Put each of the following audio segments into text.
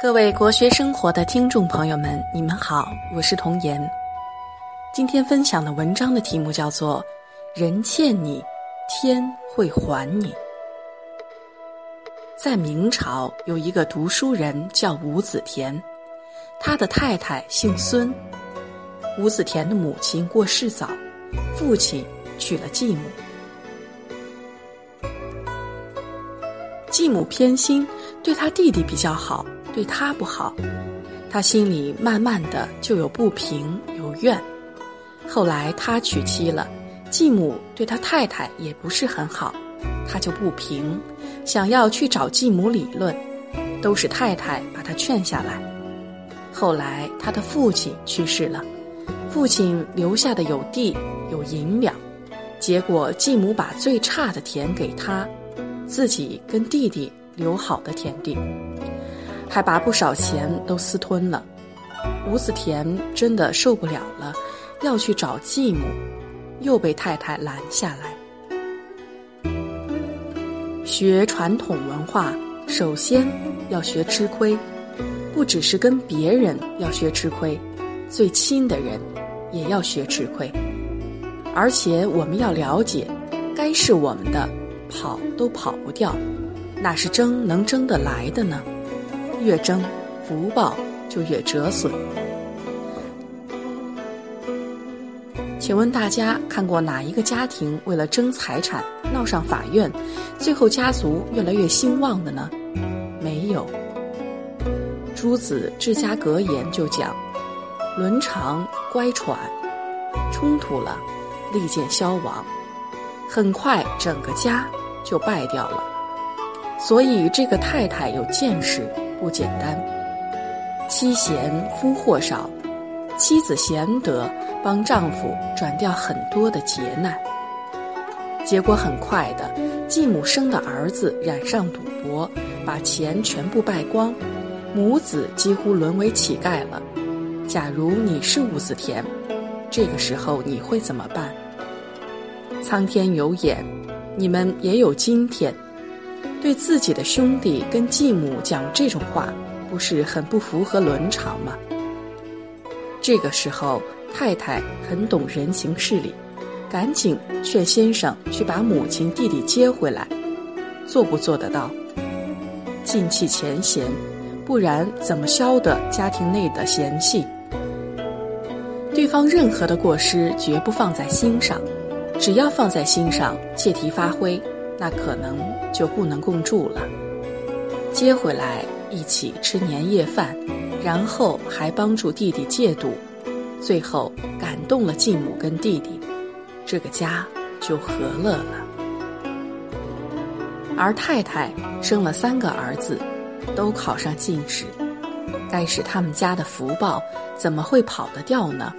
各位国学生活的听众朋友们，你们好，我是童言。今天分享的文章的题目叫做《人欠你，天会还你》。在明朝有一个读书人叫吴子田，他的太太姓孙。吴子田的母亲过世早，父亲娶了继母。继母偏心，对他弟弟比较好。对他不好，他心里慢慢的就有不平有怨。后来他娶妻了，继母对他太太也不是很好，他就不平，想要去找继母理论，都是太太把他劝下来。后来他的父亲去世了，父亲留下的有地有银两，结果继母把最差的田给他，自己跟弟弟留好的田地。还把不少钱都私吞了，吴子田真的受不了了，要去找继母，又被太太拦下来。学传统文化，首先要学吃亏，不只是跟别人要学吃亏，最亲的人也要学吃亏。而且我们要了解，该是我们的，跑都跑不掉，哪是争能争得来的呢？越争，福报就越折损。请问大家看过哪一个家庭为了争财产闹上法院，最后家族越来越兴旺的呢？没有。朱子治家格言就讲：伦常乖喘，冲突了，利剑消亡，很快整个家就败掉了。所以这个太太有见识。不简单，妻贤夫祸少，妻子贤德，帮丈夫转掉很多的劫难。结果很快的，继母生的儿子染上赌博，把钱全部败光，母子几乎沦为乞丐了。假如你是吴子田，这个时候你会怎么办？苍天有眼，你们也有今天。对自己的兄弟跟继母讲这种话，不是很不符合伦常吗？这个时候，太太很懂人情事理，赶紧劝先生去把母亲弟弟接回来，做不做得到？尽弃前嫌，不然怎么消得家庭内的嫌隙？对方任何的过失绝不放在心上，只要放在心上，借题发挥。那可能就不能共住了。接回来一起吃年夜饭，然后还帮助弟弟戒赌，最后感动了继母跟弟弟，这个家就和乐了。而太太生了三个儿子，都考上进士，该是他们家的福报，怎么会跑得掉呢？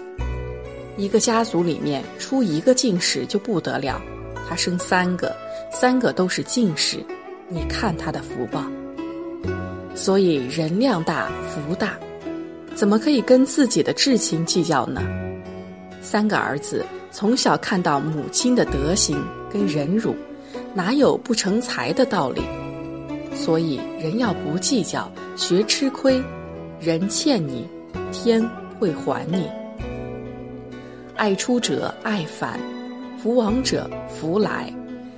一个家族里面出一个进士就不得了，他生三个。三个都是进士，你看他的福报。所以人量大福大，怎么可以跟自己的至亲计较呢？三个儿子从小看到母亲的德行跟忍辱，哪有不成才的道理？所以人要不计较，学吃亏，人欠你，天会还你。爱出者爱返，福往者福来。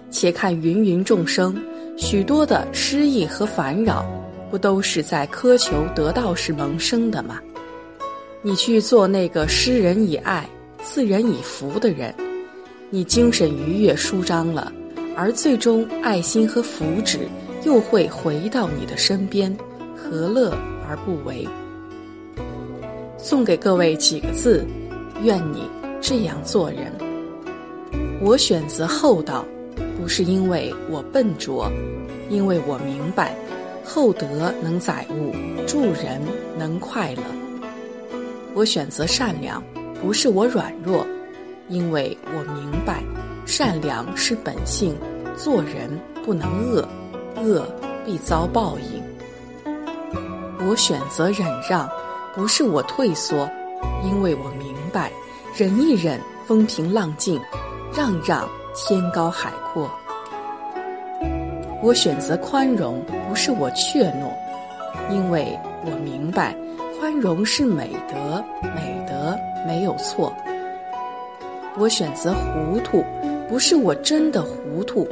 且看芸芸众生，许多的失意和烦扰，不都是在苛求得道时萌生的吗？你去做那个施人以爱、赐人以福的人，你精神愉悦舒张了，而最终爱心和福祉又会回到你的身边，何乐而不为？送给各位几个字：愿你这样做人。我选择厚道。不是因为我笨拙，因为我明白，厚德能载物，助人能快乐。我选择善良，不是我软弱，因为我明白，善良是本性，做人不能恶，恶必遭报应。我选择忍让，不是我退缩，因为我明白，忍一忍，风平浪静，让让。天高海阔。我选择宽容，不是我怯懦，因为我明白，宽容是美德，美德没有错。我选择糊涂，不是我真的糊涂，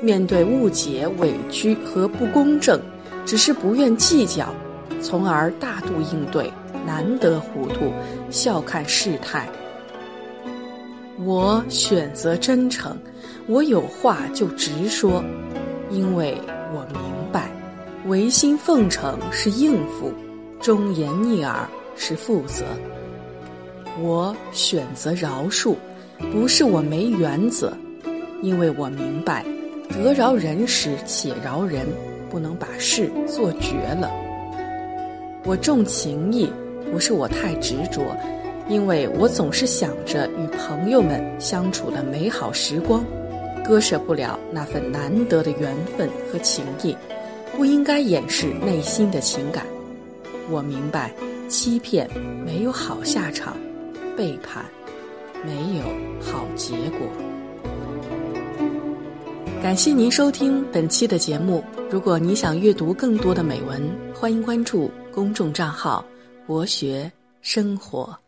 面对误解、委屈和不公正，只是不愿计较，从而大度应对，难得糊涂，笑看事态。我选择真诚，我有话就直说，因为我明白，违心奉承是应付，忠言逆耳是负责。我选择饶恕，不是我没原则，因为我明白，得饶人时且饶人，不能把事做绝了。我重情义，不是我太执着。因为我总是想着与朋友们相处的美好时光，割舍不了那份难得的缘分和情谊，不应该掩饰内心的情感。我明白，欺骗没有好下场，背叛没有好结果。感谢您收听本期的节目。如果你想阅读更多的美文，欢迎关注公众账号“博学生活”。